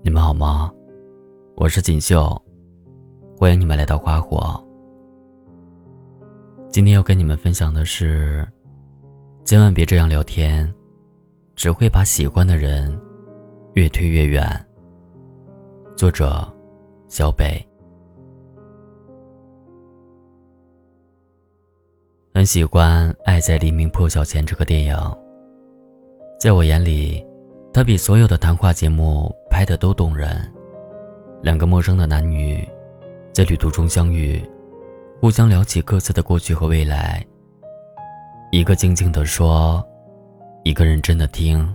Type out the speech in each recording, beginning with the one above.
你们好吗？我是锦绣，欢迎你们来到花火。今天要跟你们分享的是，千万别这样聊天，只会把喜欢的人越推越远。作者：小北。很喜欢《爱在黎明破晓前》这个电影，在我眼里。他比所有的谈话节目拍的都动人。两个陌生的男女，在旅途中相遇，互相聊起各自的过去和未来。一个静静的说，一个认真的听。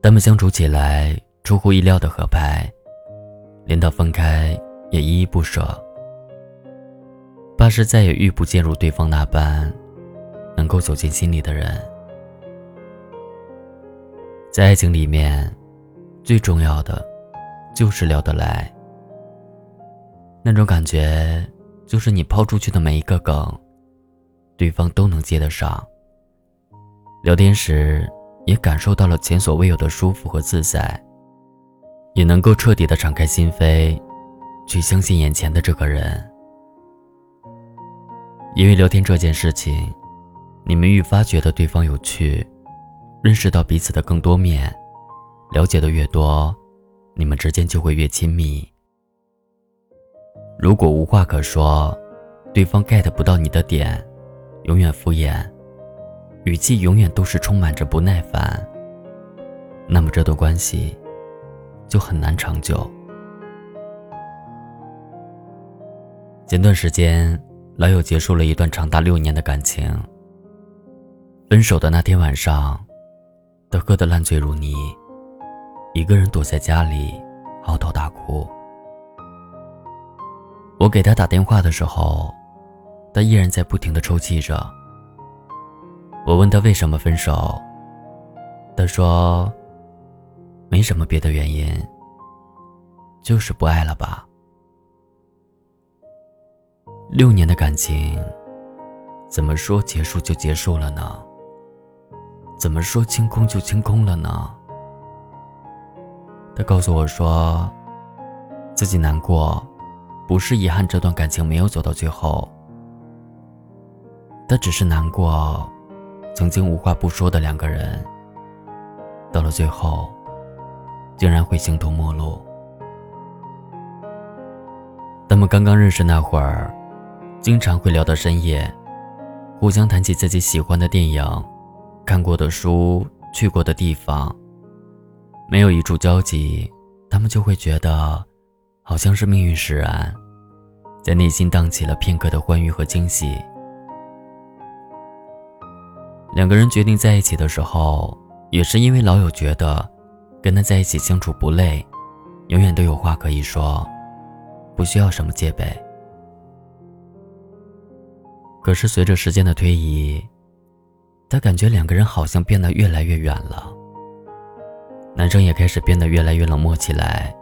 他们相处起来出乎意料的合拍，连到分开也依依不舍，怕是再也遇不见如对方那般，能够走进心里的人。在爱情里面，最重要的就是聊得来。那种感觉，就是你抛出去的每一个梗，对方都能接得上。聊天时也感受到了前所未有的舒服和自在，也能够彻底的敞开心扉，去相信眼前的这个人。因为聊天这件事情，你们愈发觉得对方有趣。认识到彼此的更多面，了解的越多，你们之间就会越亲密。如果无话可说，对方 get 不到你的点，永远敷衍，语气永远都是充满着不耐烦，那么这段关系就很难长久。前段时间，老友结束了一段长达六年的感情。分手的那天晚上。他喝得烂醉如泥，一个人躲在家里嚎啕大哭。我给他打电话的时候，他依然在不停的抽泣着。我问他为什么分手，他说：“没什么别的原因，就是不爱了吧。”六年的感情，怎么说结束就结束了呢？怎么说清空就清空了呢？他告诉我说，自己难过，不是遗憾这段感情没有走到最后，他只是难过，曾经无话不说的两个人，到了最后，竟然会形同陌路。他们刚刚认识那会儿，经常会聊到深夜，互相谈起自己喜欢的电影。看过的书，去过的地方，没有一处交集，他们就会觉得，好像是命运使然，在内心荡起了片刻的欢愉和惊喜。两个人决定在一起的时候，也是因为老友觉得，跟他在一起相处不累，永远都有话可以说，不需要什么戒备。可是随着时间的推移，他感觉两个人好像变得越来越远了。男生也开始变得越来越冷漠起来，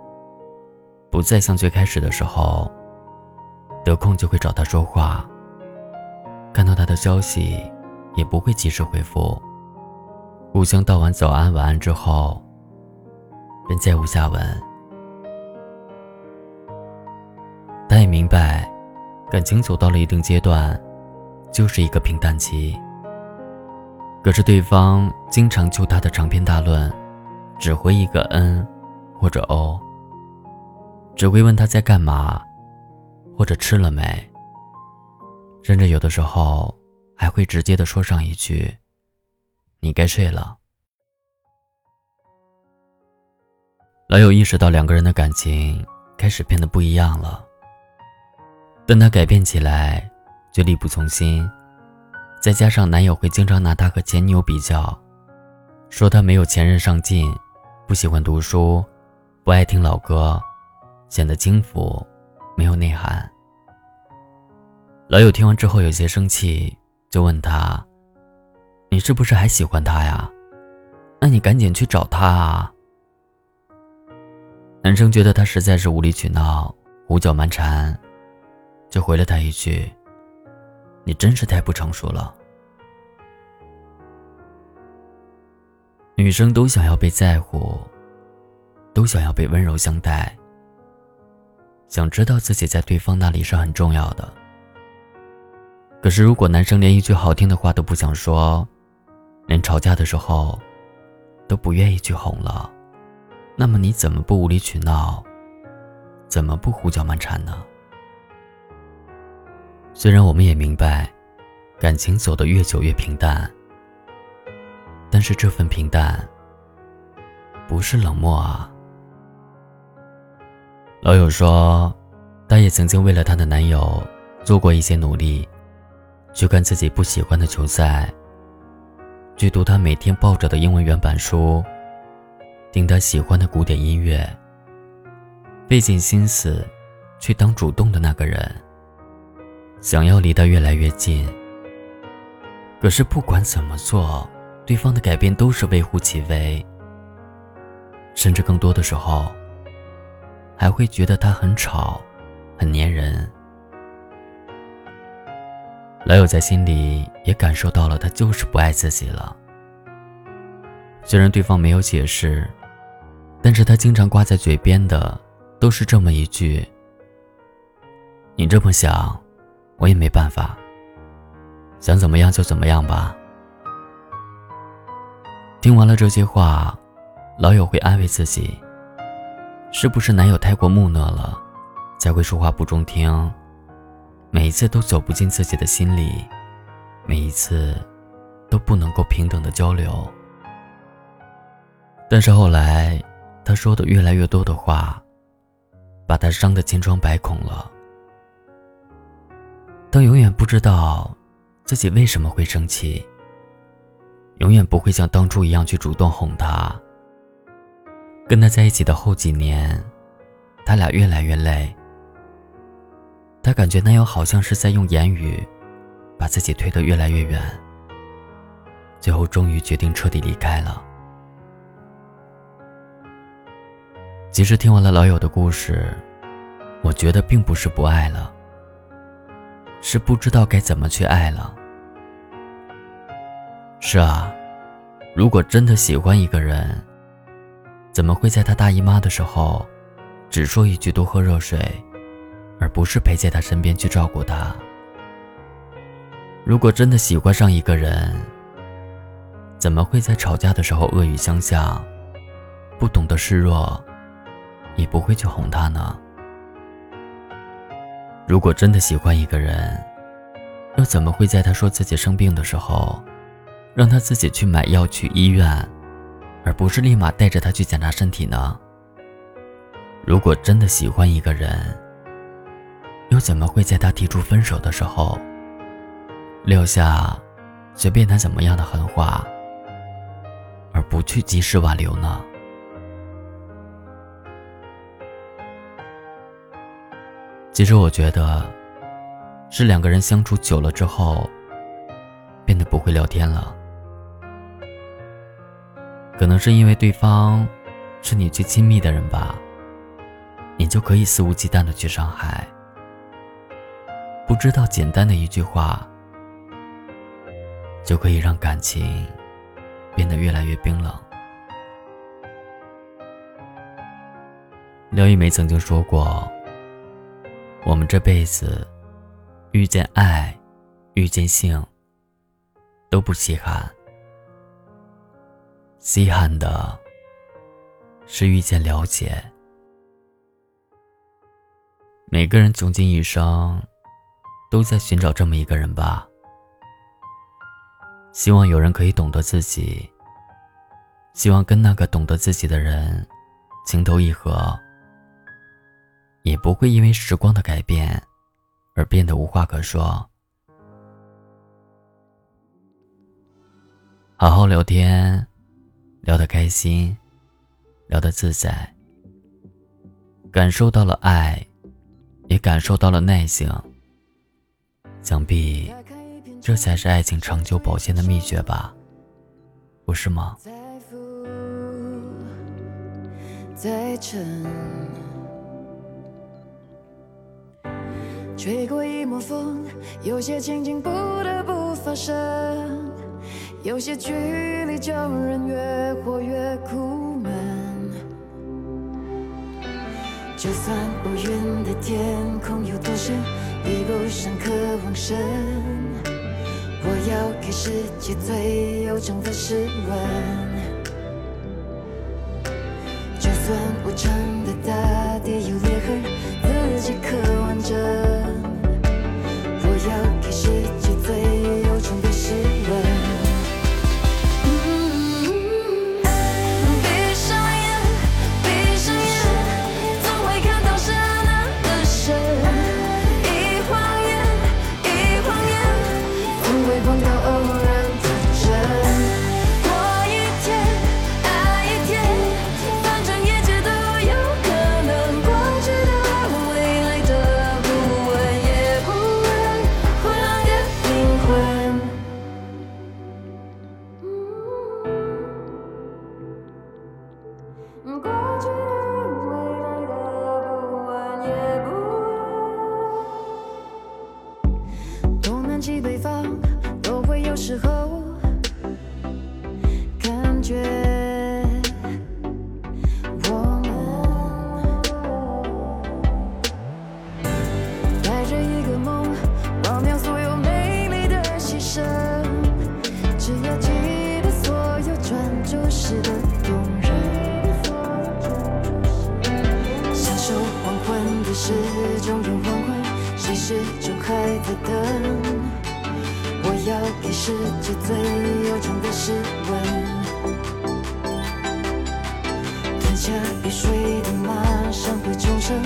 不再像最开始的时候，得空就会找他说话。看到他的消息，也不会及时回复。互相道完早安晚安之后，便再无下文。他也明白，感情走到了一定阶段，就是一个平淡期。可是对方经常就他的长篇大论，只回一个嗯，或者哦。只会问他在干嘛，或者吃了没。甚至有的时候还会直接的说上一句：“你该睡了。”老友意识到两个人的感情开始变得不一样了，但他改变起来却力不从心。再加上男友会经常拿她和前女友比较，说她没有前任上进，不喜欢读书，不爱听老歌，显得轻浮，没有内涵。老友听完之后有些生气，就问他：“你是不是还喜欢他呀？那你赶紧去找他啊！”男生觉得他实在是无理取闹，胡搅蛮缠，就回了他一句。你真是太不成熟了。女生都想要被在乎，都想要被温柔相待，想知道自己在对方那里是很重要的。可是，如果男生连一句好听的话都不想说，连吵架的时候都不愿意去哄了，那么你怎么不无理取闹，怎么不胡搅蛮缠呢？虽然我们也明白，感情走得越久越平淡，但是这份平淡不是冷漠啊。老友说，她也曾经为了她的男友做过一些努力，去看自己不喜欢的球赛，去读他每天抱着的英文原版书，听他喜欢的古典音乐，费尽心思去当主动的那个人。想要离他越来越近，可是不管怎么做，对方的改变都是微乎其微，甚至更多的时候，还会觉得他很吵，很粘人。老友在心里也感受到了，他就是不爱自己了。虽然对方没有解释，但是他经常挂在嘴边的都是这么一句：“你这么想。”我也没办法，想怎么样就怎么样吧。听完了这些话，老友会安慰自己：是不是男友太过木讷了，才会说话不中听，每一次都走不进自己的心里，每一次都不能够平等的交流。但是后来，他说的越来越多的话，把他伤得千疮百孔了。当永远不知道自己为什么会生气，永远不会像当初一样去主动哄他。跟他在一起的后几年，他俩越来越累。他感觉男友好像是在用言语把自己推得越来越远，最后终于决定彻底离开了。其实听完了老友的故事，我觉得并不是不爱了。是不知道该怎么去爱了。是啊，如果真的喜欢一个人，怎么会在他大姨妈的时候，只说一句多喝热水，而不是陪在他身边去照顾他？如果真的喜欢上一个人，怎么会在吵架的时候恶语相向，不懂得示弱，也不会去哄他呢？如果真的喜欢一个人，又怎么会在他说自己生病的时候，让他自己去买药去医院，而不是立马带着他去检查身体呢？如果真的喜欢一个人，又怎么会在他提出分手的时候，撂下随便他怎么样的狠话，而不去及时挽留呢？其实我觉得，是两个人相处久了之后，变得不会聊天了。可能是因为对方是你最亲密的人吧，你就可以肆无忌惮的去伤害。不知道简单的一句话，就可以让感情变得越来越冰冷。廖一梅曾经说过。我们这辈子遇见爱，遇见性都不稀罕，稀罕的是遇见了解。每个人穷尽一生都在寻找这么一个人吧，希望有人可以懂得自己，希望跟那个懂得自己的人情投意合。也不会因为时光的改变而变得无话可说。好好聊天，聊得开心，聊得自在，感受到了爱，也感受到了耐性。想必这才是爱情长久保鲜的秘诀吧，不是吗？吹过一抹风有些情景不得不发生有些距离叫人越活越苦闷。就算乌云的天空有多深比不上渴望深我要给世界最悠长的湿吻是钟转黄昏谁是终还在等我要给世界最悠长的湿吻吞下雨水的马上会重生